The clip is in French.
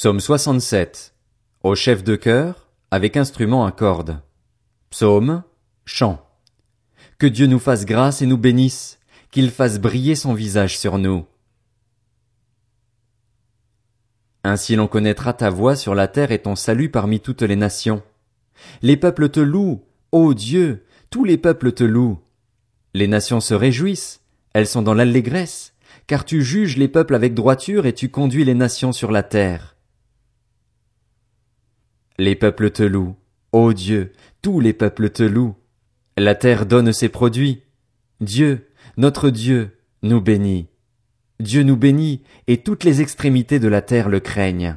Psaume 67. Au chef de chœur, avec instrument à cordes. Psaume, chant. Que Dieu nous fasse grâce et nous bénisse, qu'il fasse briller son visage sur nous. Ainsi l'on connaîtra ta voix sur la terre et ton salut parmi toutes les nations. Les peuples te louent, ô Dieu, tous les peuples te louent. Les nations se réjouissent, elles sont dans l'allégresse, car tu juges les peuples avec droiture et tu conduis les nations sur la terre. Les peuples te louent, ô Dieu, tous les peuples te louent. La terre donne ses produits. Dieu, notre Dieu, nous bénit. Dieu nous bénit, et toutes les extrémités de la terre le craignent.